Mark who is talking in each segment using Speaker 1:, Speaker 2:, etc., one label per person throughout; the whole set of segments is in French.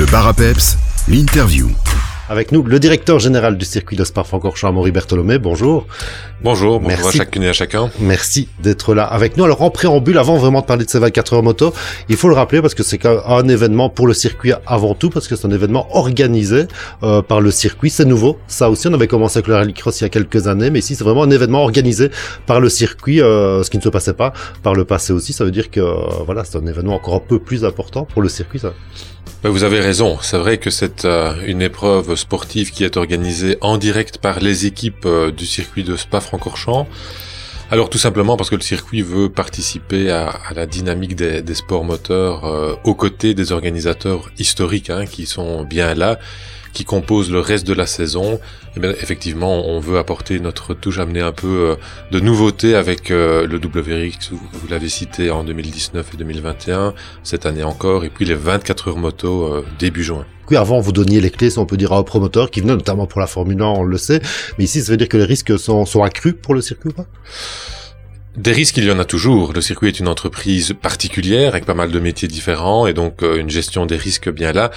Speaker 1: Le bar l'interview.
Speaker 2: Avec nous, le directeur général du circuit de Spa-Francorchamps, Amaury Bertholomé. Bonjour.
Speaker 3: Bonjour, bonjour
Speaker 2: Merci.
Speaker 3: à chacune et à chacun.
Speaker 2: Merci d'être là avec nous. Alors, en préambule, avant vraiment de parler de ces 24 heures moto, il faut le rappeler parce que c'est un événement pour le circuit avant tout, parce que c'est un événement organisé euh, par le circuit. C'est nouveau. Ça aussi, on avait commencé avec le rallycross il y a quelques années, mais ici, c'est vraiment un événement organisé par le circuit, euh, ce qui ne se passait pas par le passé aussi. Ça veut dire que, euh, voilà, c'est un événement encore un peu plus important pour le circuit, ça.
Speaker 3: Ben, Vous avez raison, c'est vrai que c'est une épreuve sportive qui est organisée en direct par les équipes euh, du circuit de Spa-Francorchamps. Alors tout simplement parce que le circuit veut participer à, la dynamique des, des sports moteurs euh, aux côtés des organisateurs historiques hein, qui sont bien là, qui composent le reste de la saison. Et bien, effectivement, on veut apporter notre touche, amener un peu euh, de nouveauté avec euh, le WRX, vous, l'avez cité en 2019 et 2021, cette année encore, et puis les 24 heures moto euh, début juin.
Speaker 2: Oui, avant, vous donniez les clés, si on peut dire, à un promoteur qui venait notamment pour la Formule 1, on le sait. Mais ici, ça veut dire que les risques sont, sont accrus pour le circuit ou pas?
Speaker 3: Des risques, il y en a toujours. Le circuit est une entreprise particulière avec pas mal de métiers différents et donc une gestion des risques bien là.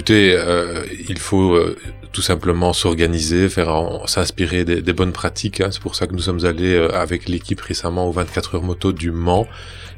Speaker 3: Écoutez, euh, il faut euh, tout simplement s'organiser, faire s'inspirer des, des bonnes pratiques. hein. C'est pour ça que nous sommes allés euh, avec l'équipe récemment aux 24 heures moto du Mans,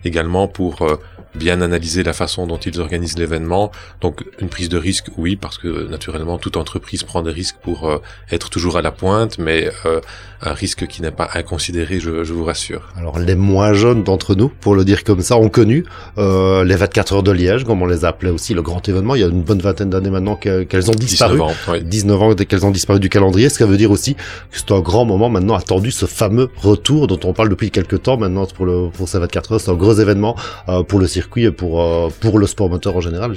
Speaker 3: également pour euh, bien analyser la façon dont ils organisent l'événement. Donc une prise de risque, oui, parce que naturellement toute entreprise prend des risques pour euh, être toujours à la pointe, mais euh, un risque qui n'est pas inconsidéré, je, je vous rassure.
Speaker 2: Alors, les moins jeunes d'entre nous, pour le dire comme ça, ont connu euh, les 24 heures de Liège, comme on les appelait aussi, le grand événement. Il y a une bonne vingtaine d'années maintenant qu'elles ont disparu.
Speaker 3: 19 ans, ouais.
Speaker 2: 19 ans dès qu'elles ont disparu du calendrier, ce qui veut dire aussi que c'est un grand moment maintenant attendu, ce fameux retour dont on parle depuis quelques temps maintenant pour le pour ces 24 heures. C'est un gros événement euh, pour le circuit et pour euh, pour le sport moteur en général.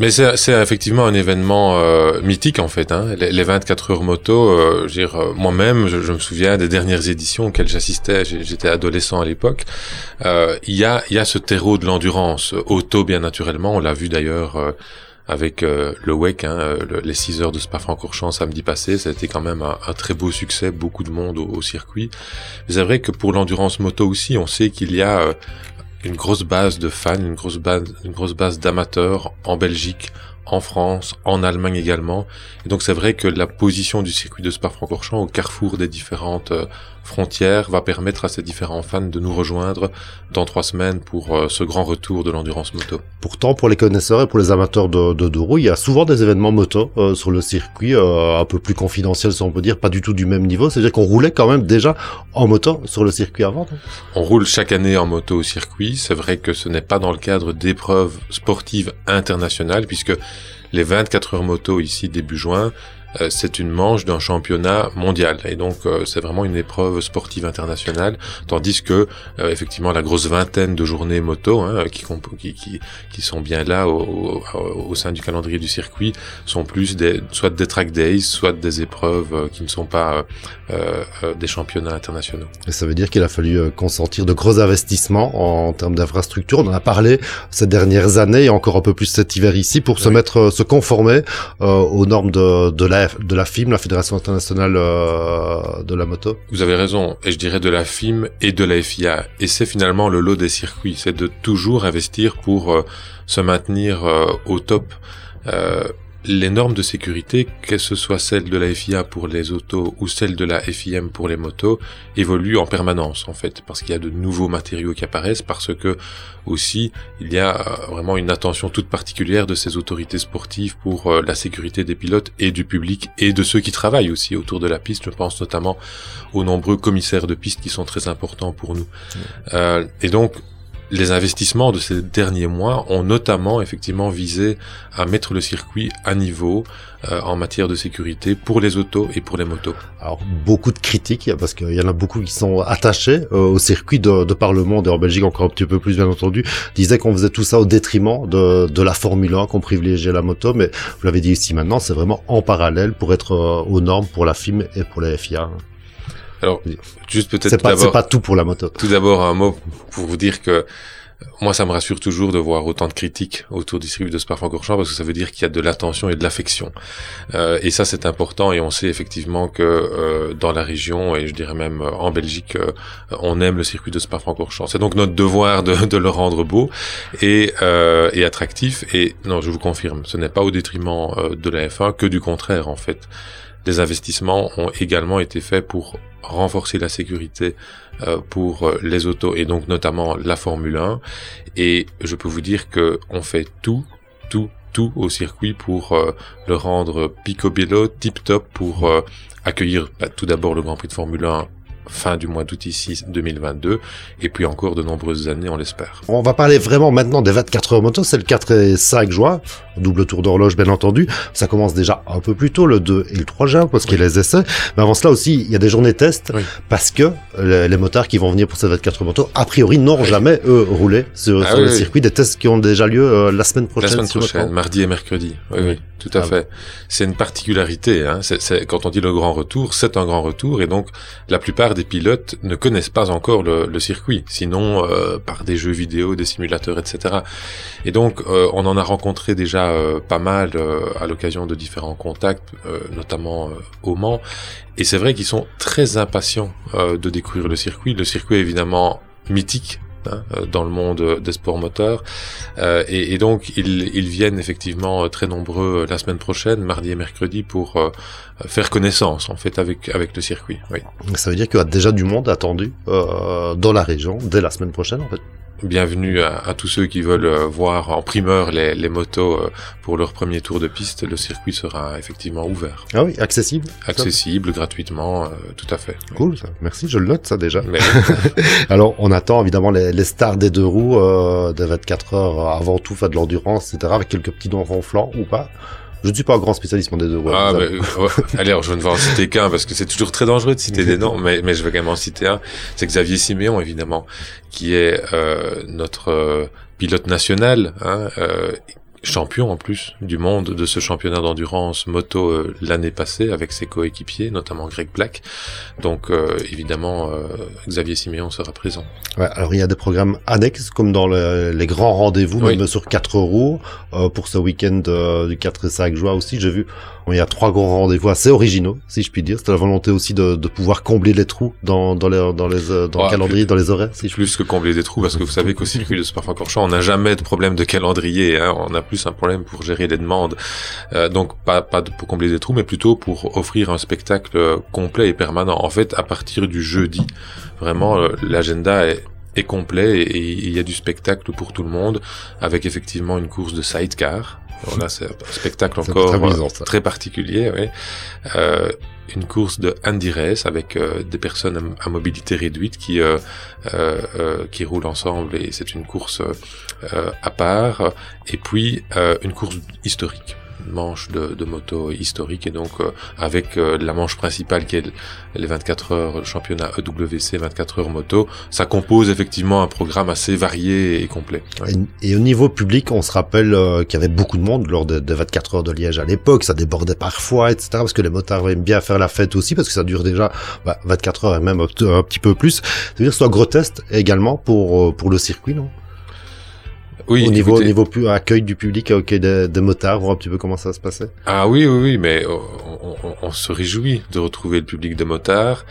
Speaker 3: Mais c'est effectivement un événement euh, mythique en fait. Hein. Les, les 24 heures moto, euh, euh, moi-même, je, je me souviens des dernières éditions auxquelles j'assistais. J'étais adolescent à l'époque. Il y a y a ce terreau de l'endurance auto bien naturellement. On l'a vu d'ailleurs. avec euh, le WEC, hein, le- les 6 heures de Spa-Francorchamps samedi passé, ça a été quand même un, un très beau succès, beaucoup de monde au, au circuit. Mais c'est vrai que pour l'endurance moto aussi, on sait qu'il y a euh, une grosse base de fans, une grosse base, base d'amateurs en Belgique, en France, en Allemagne également. Et donc c'est vrai que la position du circuit de Spa-Francorchamps au carrefour des différentes euh, frontières va permettre à ces différents fans de nous rejoindre dans trois semaines pour euh, ce grand retour de l'endurance moto.
Speaker 2: Pourtant, pour les connaisseurs et pour les amateurs de, de deux roues, il y a souvent des événements moto euh, sur le circuit, euh, un peu plus confidentiels, si on peut dire, pas du tout du même niveau. C'est-à-dire qu'on roulait quand même déjà en moto sur le circuit avant.
Speaker 3: On roule chaque année en moto au circuit. C'est vrai que ce n'est pas dans le cadre d'épreuves sportives internationales, puisque les 24 heures moto ici début juin, c'est une manche d'un championnat mondial. Et donc euh, c'est vraiment une épreuve sportive internationale, tandis que euh, effectivement la grosse vingtaine de journées moto hein, qui, qui, qui, qui sont bien là au, au, au sein du calendrier du circuit sont plus des, soit des track days, soit des épreuves euh, qui ne sont pas euh, euh, des championnats internationaux.
Speaker 2: Et ça veut dire qu'il a fallu euh, consentir de gros investissements en, termes d'infrastructure. On en a parlé ces dernières années et encore un peu plus cet hiver ici pour se mettre, euh, se conformer euh, aux normes de, de la de la FIM, la Fédération internationale euh, de la moto.
Speaker 3: Vous avez raison, et je dirais de la FIM et de la FIA. Et c'est finalement le lot des circuits, c'est de toujours investir pour euh, se maintenir euh, au top. Les normes de sécurité, que ce soit celles de la FIA pour les autos ou celles de la FIM pour les motos, évoluent en permanence en fait, parce qu'il y a de nouveaux matériaux qui apparaissent, parce que aussi il y a euh, vraiment une attention toute particulière de ces autorités sportives pour euh, la sécurité des pilotes et du public et de ceux qui travaillent aussi autour de la piste. Je pense notamment aux nombreux commissaires de piste qui sont très importants pour nous. Euh, et donc, les investissements de ces derniers mois ont notamment effectivement visé à mettre le circuit à niveau euh, en matière de sécurité pour les autos et pour les motos.
Speaker 2: Alors beaucoup de critiques parce qu'il y en a beaucoup qui sont attachés euh, au circuit de, de par le monde et en Belgique encore un petit peu plus bien entendu disaient qu'on faisait tout ça au détriment de, de la Formule 1 qu'on privilégiait la moto mais vous l'avez dit ici maintenant c'est vraiment en parallèle pour être euh, aux normes pour la FIM et pour la FIA
Speaker 3: Alors, juste peut-être
Speaker 2: c'est pas c'est pas tout pour la moto
Speaker 3: tout d'abord un mot pour vous dire que moi, ça me rassure toujours de voir autant de critiques autour du circuit de Spa-Francorchamps parce que ça veut dire qu'il y a de l'attention et de l'affection. Euh, et ça, c'est important. Et on sait effectivement que euh, dans la région et je dirais même euh, en Belgique, euh, on aime le circuit de Spa-Francorchamps. C'est donc notre devoir de, de, le rendre beau et, euh, et attractif. Et non, je vous confirme, ce n'est pas au détriment de la F1 que du contraire en fait. Les investissements ont également été faits pour renforcer la sécurité euh, pour les autos et donc notamment la Formule 1. Et je peux vous dire que on fait tout, tout, tout au circuit pour euh, le rendre picobello, tip top, pour euh, accueillir bah, tout d'abord le Grand Prix de Formule 1 fin du mois d'août ici 2022 et puis encore de nombreuses années on l'espère.
Speaker 2: On va parler vraiment maintenant des 24 heures moto, c'est le 4 et 5 juin, double tour d'horloge bien entendu. Ça commence déjà un peu plus tôt le 2 et le 3 juin parce qu'il y a les essais. Mais avant cela aussi, il y a des journées tests parce que les, motards qui vont venir pour ces 24 heures moto, a priori n'ont jamais eux roulé sur, ah le circuit des tests qui ont déjà lieu euh, la semaine prochaine.
Speaker 3: La semaine prochaine, mardi et mercredi. Oui, oui, tout à ah fait. C'est une particularité. Hein. C'est, quand on dit le grand retour, c'est un grand retour et donc la plupart des pilotes ne connaissent pas encore le, circuit, sinon euh, par des jeux vidéo, des simulateurs, etc. Et donc euh, on en a rencontré déjà euh, pas mal à l'occasion de différents contacts, notamment au Mans. Et c'est vrai qu'ils sont très impatients de découvrir le circuit. Le circuit est évidemment mythique Hein, euh, dans le monde des sports moteurs. Euh, et, donc, ils, viennent effectivement euh, très nombreux la semaine prochaine, mardi et mercredi, pour faire connaissance en fait avec avec le circuit. Oui.
Speaker 2: Ça veut dire qu'il y a déjà du monde attendu dans la région dès la semaine prochaine en fait?
Speaker 3: Bienvenue à, tous ceux qui veulent euh, voir en primeur les, les, motos euh, pour leur premier tour de piste. Le circuit sera effectivement ouvert.
Speaker 2: Ah oui, accessible
Speaker 3: Accessible, gratuitement, euh, tout à fait.
Speaker 2: Cool, ça. merci, je le note ça déjà. Alors, on attend évidemment les, les stars des deux roues euh, de 24 heures avant tout, faire de l'endurance, etc., avec quelques petits dons ronflants ou pas je ne suis pas un grand spécialiste des deux.
Speaker 3: ah, mais, allez, alors, je ne vais en citer qu'un parce que c'est toujours très dangereux de citer des noms, mais, mais je vais quand même en citer un. C'est Xavier Siméon, évidemment, qui est euh, notre euh, pilote national, hein, euh, champion en plus du monde de ce championnat d'endurance moto euh, l'année passée avec ses coéquipiers, notamment Greg Black. Donc euh, évidemment, euh, Xavier Siméon sera présent.
Speaker 2: Ouais, alors il y a des programmes annexes comme dans les grands rendez-vous, même sur quatre roues. pour ce week-end du 4 et 5 juin aussi, j'ai vu il y a trois grands rendez-vous assez originaux, si je puis dire. C'était la volonté aussi de, de, pouvoir combler les trous dans, dans, les, dans, les, dans le calendrier, dans les horaires. Si
Speaker 3: plus que combler des trous, parce que vous savez qu'au circuit de Spa-Francorchamps, on n'a jamais de problème de calendrier. Hein. On a plus un problème pour gérer les demandes. Euh, donc pas, pas pour combler des trous, mais plutôt pour offrir un spectacle complet et permanent. En fait, à partir du jeudi, vraiment, euh, l'agenda est est complet et il y a du spectacle pour tout le monde avec effectivement une course de sidecar voilà, c'est un spectacle encore très, très, particulier. Ouais. Euh, une course de Andy Race avec euh, des personnes à, mobilité réduite qui euh, euh, euh qui roulent ensemble et c'est une course euh, à part. Et puis une course historique manche de, de, moto historique et donc euh, avec euh, la manche principale qui est les 24 heures championnat EWC 24 heures moto ça compose effectivement un programme assez varié et complet.
Speaker 2: Et, au niveau public on se rappelle euh, qu'il y avait beaucoup de monde lors des de 24 heures de Liège à l'époque. Ça débordait parfois etc parce que les motards aiment bien faire la fête aussi parce que ça dure déjà bah, 24 heures et même un, petit peu plus. C'est à dire que c'est également pour pour le circuit non?
Speaker 3: Oui,
Speaker 2: au niveau, au niveau plus accueil du public, accueil des, des motards, voir un petit peu comment ça se passait.
Speaker 3: Ah oui, oui, oui, mais on, on, on se réjouit de retrouver le public des motards.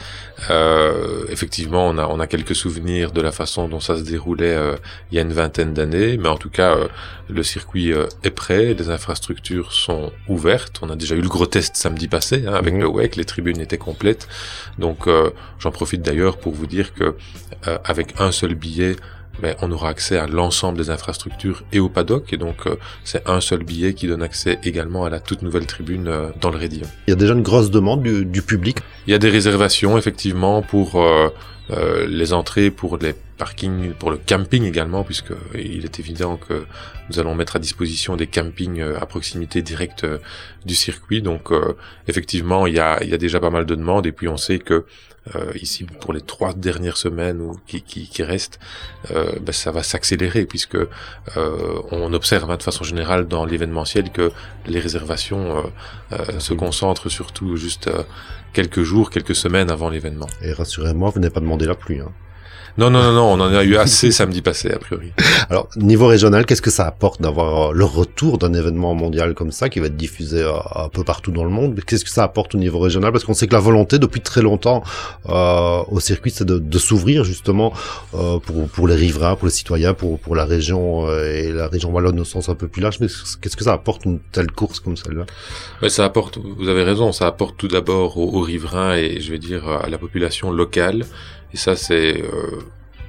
Speaker 3: Euh, effectivement, on a, on a quelques souvenirs de la façon dont ça se déroulait euh, il y a une vingtaine d'années, mais en tout cas, euh, le circuit euh, est prêt, les infrastructures sont ouvertes. On a déjà eu le gros test samedi passé hein, avec mhm. le WEC, les tribunes étaient complètes. Donc, j'en profite d'ailleurs pour vous dire que avec un seul billet, mais on aura accès à l'ensemble des infrastructures et au paddock, et donc euh, c'est un seul billet qui donne accès également à la toute nouvelle tribune euh, dans le Rédillon.
Speaker 2: Il y a déjà une grosse demande du, du public?
Speaker 3: Il y a des réservations effectivement pour euh, les entrées, pour les parkings, pour le camping également, puisque il est évident que nous allons mettre à disposition des campings à proximité directe du circuit. Donc effectivement, il y a, il y a déjà pas mal de demandes, et puis on sait que euh, ici pour les trois dernières semaines ou qui, qui, qui restent, euh, ben, ça va s'accélérer puisque euh, on observe hein, de façon générale dans l'événementiel que les réservations euh, euh, se concentrent surtout juste quelques jours, quelques semaines avant l'événement.
Speaker 2: Et rassurez-moi, vous n'avez pas demandé la pluie. Hein.
Speaker 3: Non, non, non, non, on en a eu assez samedi passé, a priori.
Speaker 2: Alors, niveau régional, qu'est-ce que ça apporte d'avoir le retour d'un événement mondial comme ça, qui va être diffusé un peu partout dans le monde? Qu'est-ce que ça apporte au niveau régional? Parce qu'on sait que la volonté, depuis très longtemps, euh, au circuit, c'est de, de s'ouvrir justement euh, pour, pour les riverains, pour les citoyens, pour, pour la région euh, et la région wallonne au sens un peu plus large. Mais qu'est-ce que ça apporte une telle course comme celle-là?
Speaker 3: Mais Ça apporte, vous avez raison, ça apporte tout d'abord aux, aux riverains et je vais dire à la population locale. Et ça, c'est euh,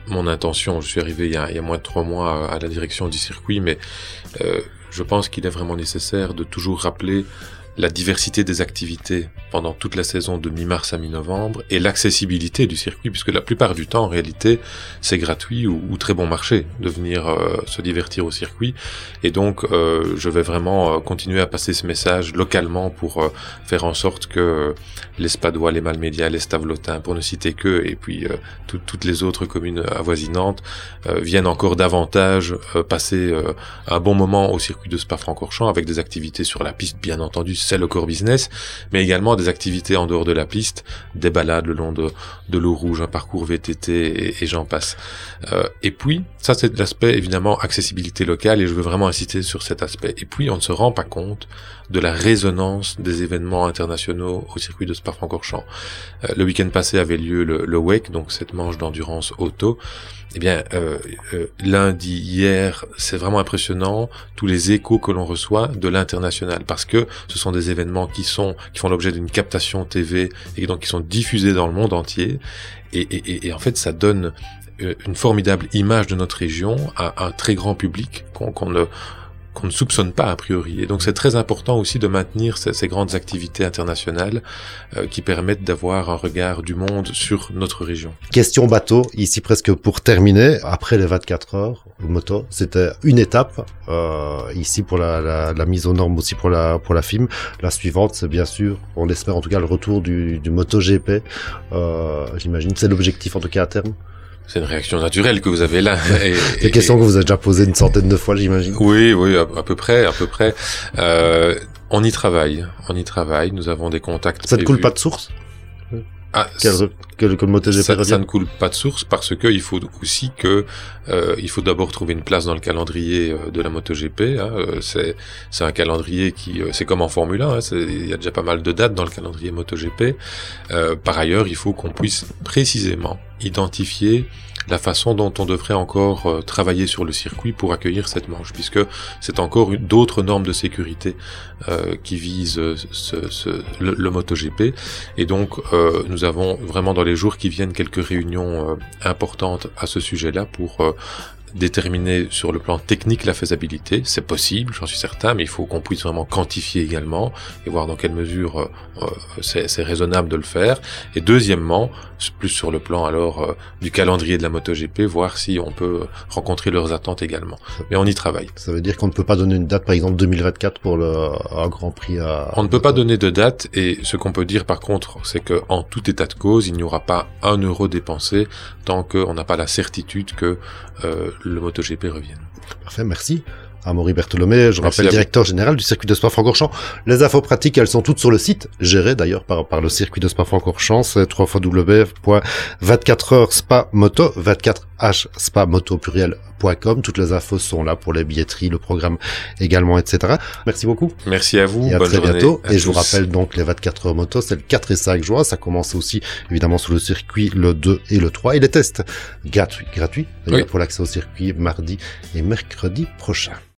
Speaker 3: mon intention. Je suis arrivé il y, a, moins de trois mois à la direction du circuit, mais euh, je pense qu'il est vraiment nécessaire de toujours rappeler la diversité des activités pendant toute la saison de mi-mars à mi-novembre et l'accessibilité du circuit, puisque la plupart du temps, en réalité, c'est gratuit ou, très bon marché de venir euh, se divertir au circuit. Et donc, euh, je vais vraiment euh, continuer à passer ce message localement pour faire en sorte que les Spadois, les Malmédias, les Stavelotins, pour ne citer que, et puis tout, toutes les autres communes avoisinantes, viennent encore davantage passer un bon moment au circuit de Spa-Francorchamps avec des activités sur la piste, bien entendu, c'est le core business, mais également des activités en dehors de la piste, des balades le long de, de l'eau rouge, un parcours VTT et, j'en passe. Euh, et puis, ça c'est l'aspect évidemment accessibilité locale et je veux vraiment insister sur cet aspect. Et puis, on ne se rend pas compte de la résonance des événements internationaux au circuit de Spa-Francorchamps. Euh, le week-end passé avait lieu le, le WEC, donc cette manche d'endurance auto. Eh bien, euh, euh, lundi, hier, c'est vraiment impressionnant tous les échos que l'on reçoit de l'international, parce que ce sont des événements qui sont qui font l'objet d'une captation TV et donc qui sont diffusés dans le monde entier. Et, en fait, ça donne euh, une formidable image de notre région à un très grand public qu'on qu ne qu'on ne soupçonne pas a priori. Et donc c'est très important aussi de maintenir ces, grandes activités internationales euh, qui permettent d'avoir un regard du monde sur notre région.
Speaker 2: Question bateau, ici presque pour terminer, après les 24 heures, moto, c'était une étape euh, ici pour la, mise aux normes aussi pour la pour la FIM. La suivante, c'est bien sûr, on espère en tout cas le retour du, du MotoGP. Euh, J'imagine, c'est l'objectif en tout cas à terme.
Speaker 3: C'est une réaction naturelle que vous avez là.
Speaker 2: C'est une question que vous avez déjà posée une centaine de fois, j'imagine.
Speaker 3: Oui, oui, à, à, peu près, à peu près. Euh, on y travaille, on y travaille. Nous avons des contacts.
Speaker 2: Ça ne coule pas de source?
Speaker 3: Ah,
Speaker 2: MotoGP
Speaker 3: ça, ça, ne coule pas de source parce que il faut aussi que euh, il faut d'abord trouver une place dans le calendrier euh, de la MotoGP. Hein. Euh, c'est c'est un calendrier qui c'est comme en Formule 1. Hein. Il y a déjà pas mal de dates dans le calendrier MotoGP. Euh, par ailleurs, il faut qu'on puisse précisément identifier la façon dont on devrait encore euh, travailler sur le circuit pour accueillir cette manche, puisque c'est encore d'autres normes de sécurité euh, qui visent ce, le, le, MotoGP. Et donc, euh, nous avons vraiment dans les jours qui viennent quelques réunions euh, importantes à ce sujet-là pour euh, déterminer sur le plan technique la faisabilité, c'est possible, j'en suis certain, mais il faut qu'on puisse vraiment quantifier également et voir dans quelle mesure euh, c'est raisonnable de le faire. Et deuxièmement, plus sur le plan alors euh, du calendrier de la MotoGP, voir si on peut rencontrer leurs attentes également. Mais on y travaille.
Speaker 2: Ça veut dire qu'on ne peut pas donner une date, par exemple 2024 pour le un Grand Prix à...
Speaker 3: On ne peut pas donner de date et ce qu'on peut dire par contre, c'est que en tout état de cause, il n'y aura pas un euro dépensé tant qu'on n'a pas la certitude que euh, le MotoGP revienne.
Speaker 2: Parfait, merci. Amaury Bertholomé, je
Speaker 3: Merci
Speaker 2: rappelle directeur général du circuit de Spa-Francorchamps. Les infos pratiques, elles sont toutes sur le site, géré d'ailleurs par, par le circuit de Spa-Francorchamps, c'est www.24 spa moto 24h spa moto pluriel.com. Toutes les infos sont là pour les billetteries, le programme également, etc. Merci beaucoup.
Speaker 3: Merci à vous.
Speaker 2: Et à
Speaker 3: Bonne
Speaker 2: très bientôt.
Speaker 3: à
Speaker 2: Et je vous rappelle donc les 24 heures moto, c'est le 4 et 5 juin. Ça commence aussi évidemment sur le circuit le 2 et le 3. Et les tests gratuits, gratuits
Speaker 3: Oui.
Speaker 2: pour l'accès au circuit mardi et mercredi prochain.